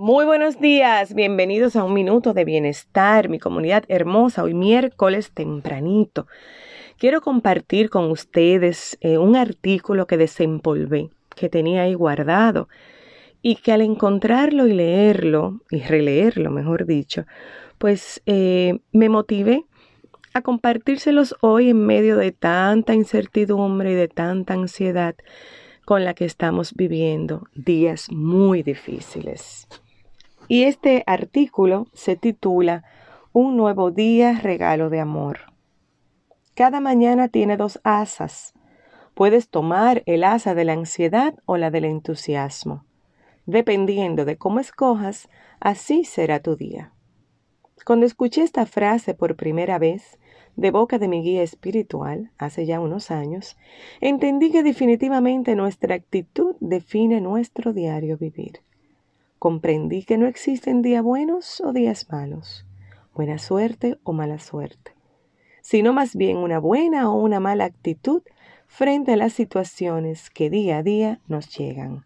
Muy buenos días, bienvenidos a un minuto de bienestar, mi comunidad hermosa, hoy miércoles tempranito. Quiero compartir con ustedes eh, un artículo que desempolvé, que tenía ahí guardado, y que al encontrarlo y leerlo, y releerlo, mejor dicho, pues eh, me motivé a compartírselos hoy en medio de tanta incertidumbre y de tanta ansiedad con la que estamos viviendo, días muy difíciles. Y este artículo se titula Un nuevo día, regalo de amor. Cada mañana tiene dos asas. Puedes tomar el asa de la ansiedad o la del entusiasmo. Dependiendo de cómo escojas, así será tu día. Cuando escuché esta frase por primera vez, de boca de mi guía espiritual, hace ya unos años, entendí que definitivamente nuestra actitud define nuestro diario vivir. Comprendí que no existen días buenos o días malos, buena suerte o mala suerte, sino más bien una buena o una mala actitud frente a las situaciones que día a día nos llegan.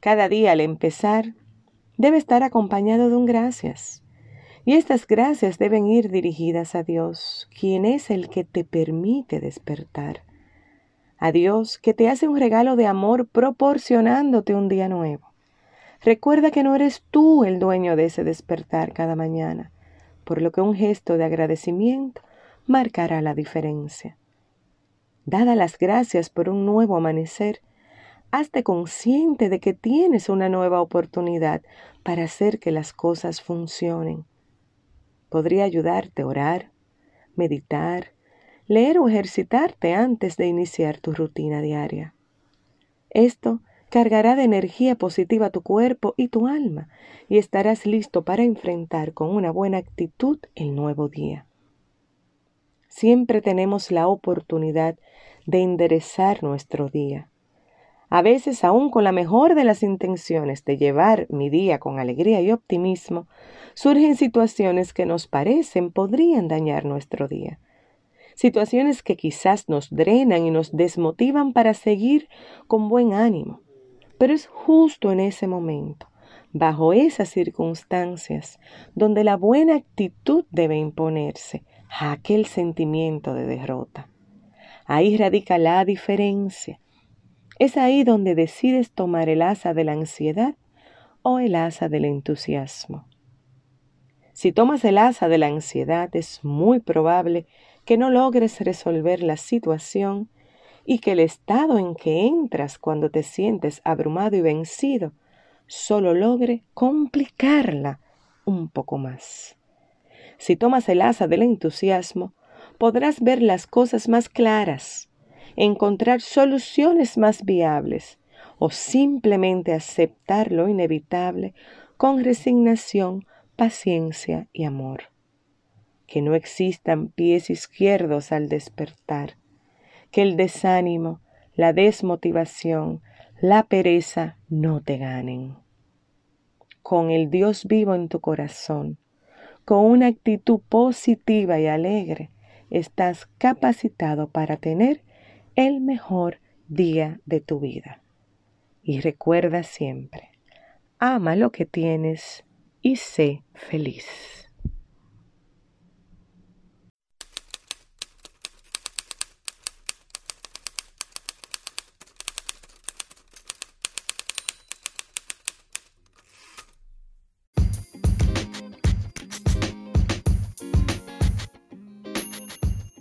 Cada día al empezar debe estar acompañado de un gracias. Y estas gracias deben ir dirigidas a Dios, quien es el que te permite despertar. A Dios que te hace un regalo de amor proporcionándote un día nuevo. Recuerda que no eres tú el dueño de ese despertar cada mañana, por lo que un gesto de agradecimiento marcará la diferencia. Dada las gracias por un nuevo amanecer, hazte consciente de que tienes una nueva oportunidad para hacer que las cosas funcionen. Podría ayudarte a orar, meditar, leer o ejercitarte antes de iniciar tu rutina diaria. Esto cargará de energía positiva tu cuerpo y tu alma y estarás listo para enfrentar con una buena actitud el nuevo día. Siempre tenemos la oportunidad de enderezar nuestro día. A veces, aún con la mejor de las intenciones de llevar mi día con alegría y optimismo, surgen situaciones que nos parecen podrían dañar nuestro día situaciones que quizás nos drenan y nos desmotivan para seguir con buen ánimo. Pero es justo en ese momento, bajo esas circunstancias, donde la buena actitud debe imponerse a aquel sentimiento de derrota. Ahí radica la diferencia. Es ahí donde decides tomar el asa de la ansiedad o el asa del entusiasmo. Si tomas el asa de la ansiedad, es muy probable que no logres resolver la situación y que el estado en que entras cuando te sientes abrumado y vencido solo logre complicarla un poco más. Si tomas el asa del entusiasmo, podrás ver las cosas más claras, encontrar soluciones más viables o simplemente aceptar lo inevitable con resignación, paciencia y amor. Que no existan pies izquierdos al despertar que el desánimo, la desmotivación, la pereza no te ganen. Con el Dios vivo en tu corazón, con una actitud positiva y alegre, estás capacitado para tener el mejor día de tu vida. Y recuerda siempre, ama lo que tienes y sé feliz.